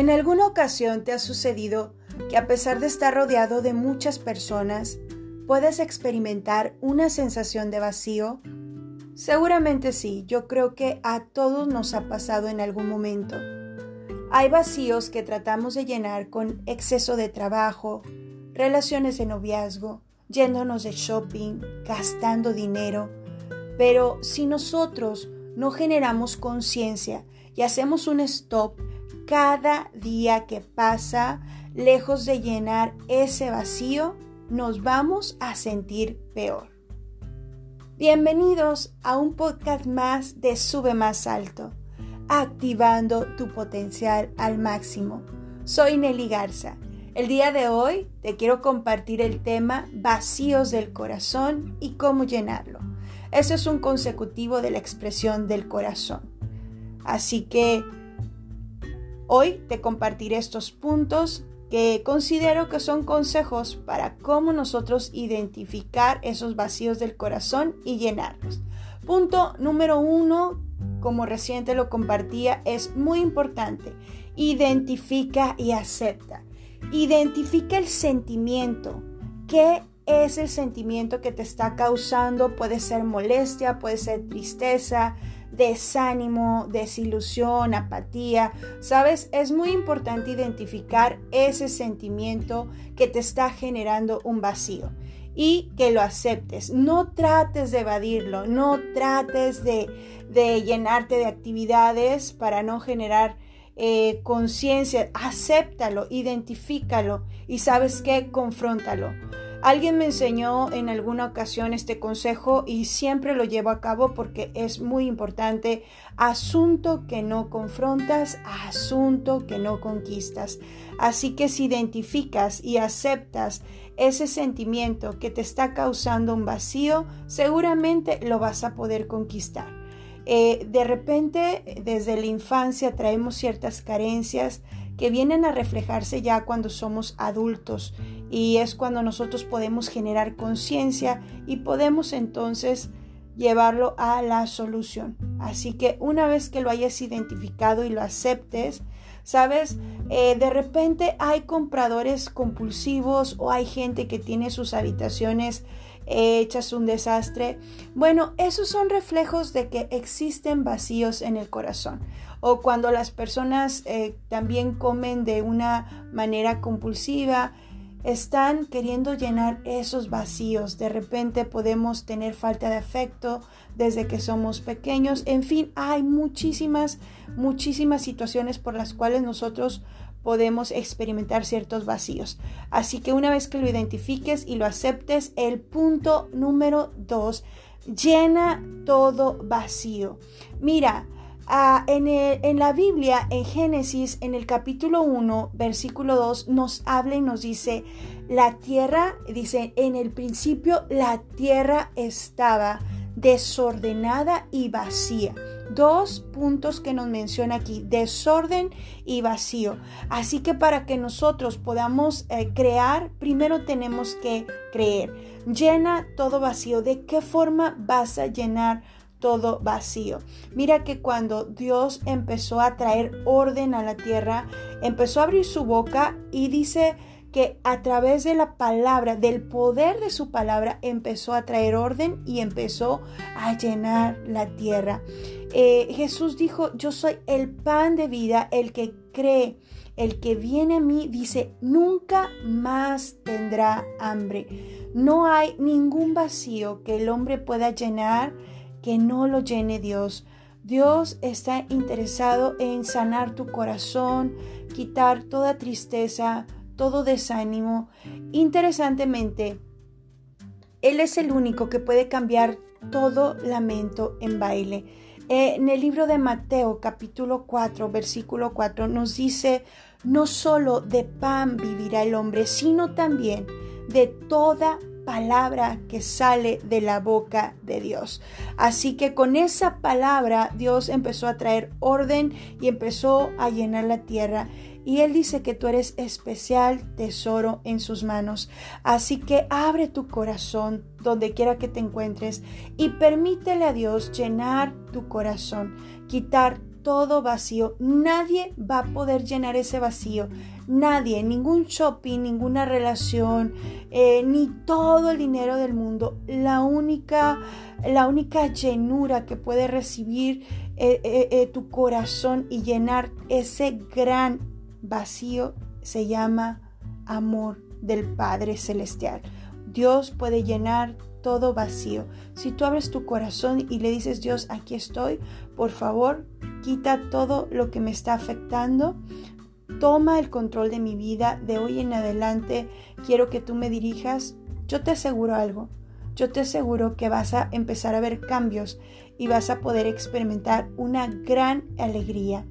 ¿En alguna ocasión te ha sucedido que a pesar de estar rodeado de muchas personas, puedes experimentar una sensación de vacío? Seguramente sí, yo creo que a todos nos ha pasado en algún momento. Hay vacíos que tratamos de llenar con exceso de trabajo, relaciones de noviazgo, yéndonos de shopping, gastando dinero. Pero si nosotros no generamos conciencia y hacemos un stop cada día que pasa, lejos de llenar ese vacío, nos vamos a sentir peor. Bienvenidos a un podcast más de Sube más alto, activando tu potencial al máximo. Soy Nelly Garza. El día de hoy te quiero compartir el tema vacíos del corazón y cómo llenarlo. Eso es un consecutivo de la expresión del corazón. Así que Hoy te compartiré estos puntos que considero que son consejos para cómo nosotros identificar esos vacíos del corazón y llenarlos. Punto número uno, como reciente lo compartía, es muy importante. Identifica y acepta. Identifica el sentimiento. ¿Qué es el sentimiento que te está causando? Puede ser molestia, puede ser tristeza, desánimo, desilusión, apatía. Sabes, es muy importante identificar ese sentimiento que te está generando un vacío y que lo aceptes. No trates de evadirlo, no trates de, llenarte de actividades para no generar eh, conciencia. Acéptalo, identifícalo y sabes qué, confróntalo. Alguien me enseñó en alguna ocasión este consejo y siempre lo llevo a cabo porque es muy importante. Asunto que no confrontas, asunto que no conquistas. Así que si identificas y aceptas ese sentimiento que te está causando un vacío, seguramente lo vas a poder conquistar. Eh, de repente, desde la infancia traemos ciertas carencias que vienen a reflejarse ya cuando somos adultos y es cuando nosotros podemos generar conciencia y podemos entonces llevarlo a la solución. Así que una vez que lo hayas identificado y lo aceptes, sabes, eh, de repente hay compradores compulsivos o hay gente que tiene sus habitaciones hechas un desastre. Bueno, esos son reflejos de que existen vacíos en el corazón o cuando las personas eh, también comen de una manera compulsiva, están queriendo llenar esos vacíos. De repente podemos tener falta de afecto desde que somos pequeños. En fin, hay muchísimas, muchísimas situaciones por las cuales nosotros podemos experimentar ciertos vacíos. Así que una vez que lo identifiques y lo aceptes, el punto número dos, llena todo vacío. Mira, Ah, en, la Biblia, en Génesis, en el capítulo 1, versículo 2, nos habla y nos dice, la tierra, dice, en el principio la tierra estaba desordenada y vacía. Dos puntos que nos menciona aquí, desorden y vacío. Así que para que nosotros podamos eh, crear, primero tenemos que creer. Llena todo vacío. ¿De qué forma vas a llenar todo vacío. Mira que cuando Dios empezó a traer orden a la tierra, empezó a abrir su boca y dice que a través de la palabra, del poder de su palabra, empezó a traer orden y empezó a llenar la tierra. Eh, Jesús dijo, yo soy el pan de vida, el que cree, el que viene a mí, dice, nunca más tendrá hambre. No hay ningún vacío que el hombre pueda llenar que no lo llene Dios. Dios está interesado en sanar tu corazón, quitar toda tristeza, todo desánimo. Interesantemente, Él es el único que puede cambiar todo lamento en baile. En el libro de Mateo capítulo 4 versículo 4 nos dice, no solo de pan vivirá el hombre, sino también de toda palabra que sale de la boca de Dios. Así que con esa palabra Dios empezó a traer orden y empezó a llenar la tierra. Y Él dice que tú eres especial tesoro en sus manos. Así que abre tu corazón donde quiera que te encuentres y permítele a Dios llenar tu corazón, quitar todo vacío. Nadie va a poder llenar ese vacío. Nadie, ningún shopping, ninguna relación, eh, ni todo el dinero del mundo. La única, la única llenura que puede recibir eh, eh, tu corazón y llenar ese gran vacío se llama amor del Padre Celestial. Dios puede llenar todo vacío. Si tú abres tu corazón y le dices, Dios, aquí estoy, por favor, quita todo lo que me está afectando. Toma el control de mi vida. De hoy en adelante quiero que tú me dirijas. Yo te aseguro algo. Yo te aseguro que vas a empezar a ver cambios y vas a poder experimentar una gran alegría.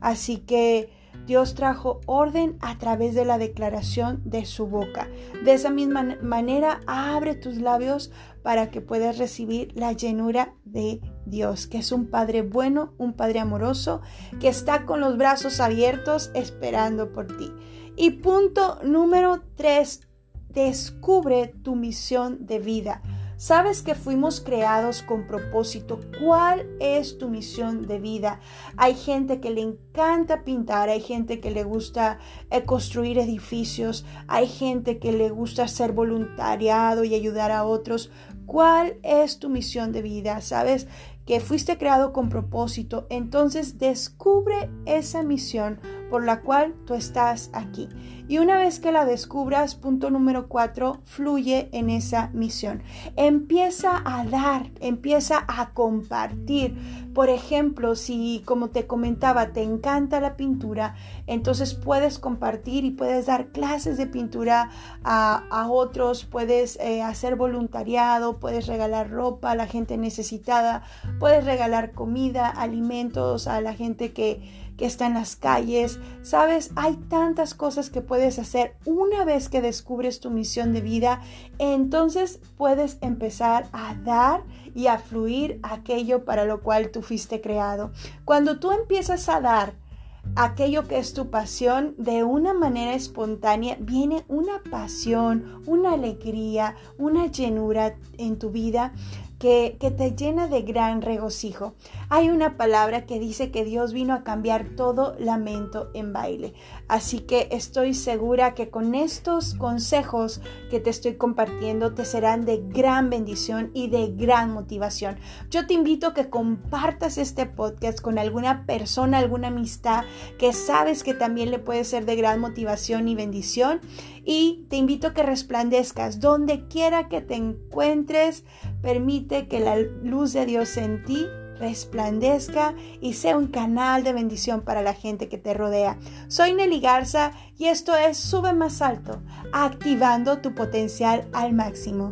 Así que Dios trajo orden a través de la declaración de su boca. De esa misma manera, abre tus labios para que puedas recibir la llenura de Dios, que es un Padre bueno, un Padre amoroso, que está con los brazos abiertos esperando por ti. Y punto número tres, descubre tu misión de vida. Sabes que fuimos creados con propósito. ¿Cuál es tu misión de vida? Hay gente que le encanta pintar, hay gente que le gusta eh, construir edificios, hay gente que le gusta ser voluntariado y ayudar a otros. ¿Cuál es tu misión de vida? ¿Sabes? Que fuiste creado con propósito, entonces descubre esa misión por la cual tú estás aquí. Y una vez que la descubras, punto número cuatro, fluye en esa misión. Empieza a dar, empieza a compartir. Por ejemplo, si como te comentaba, te encanta la pintura, entonces puedes compartir y puedes dar clases de pintura a, otros, puedes eh, hacer voluntariado, puedes regalar ropa a la gente necesitada, puedes regalar comida, alimentos a la gente que que está en las calles. Sabes, hay tantas cosas que puedes hacer una vez que descubres tu misión de vida. Entonces puedes empezar a dar y a fluir aquello para lo cual tú fuiste creado. Cuando tú empiezas a dar, aquello que es tu pasión, de una manera espontánea viene una pasión, una alegría, una llenura en tu vida que, te llena de gran regocijo. Hay una palabra que dice que Dios vino a cambiar todo lamento en baile. Así que estoy segura que con estos consejos que te estoy compartiendo te serán de gran bendición y de gran motivación. Yo te invito a que compartas este podcast con alguna persona, alguna amistad que sabes que también le puede ser de gran motivación y bendición. Y te invito a que resplandezcas donde quiera que te encuentres. Permite que la luz de Dios en ti resplandezca y sea un canal de bendición para la gente que te rodea. Soy Nelly Garza y esto es Sube más alto, activando tu potencial al máximo.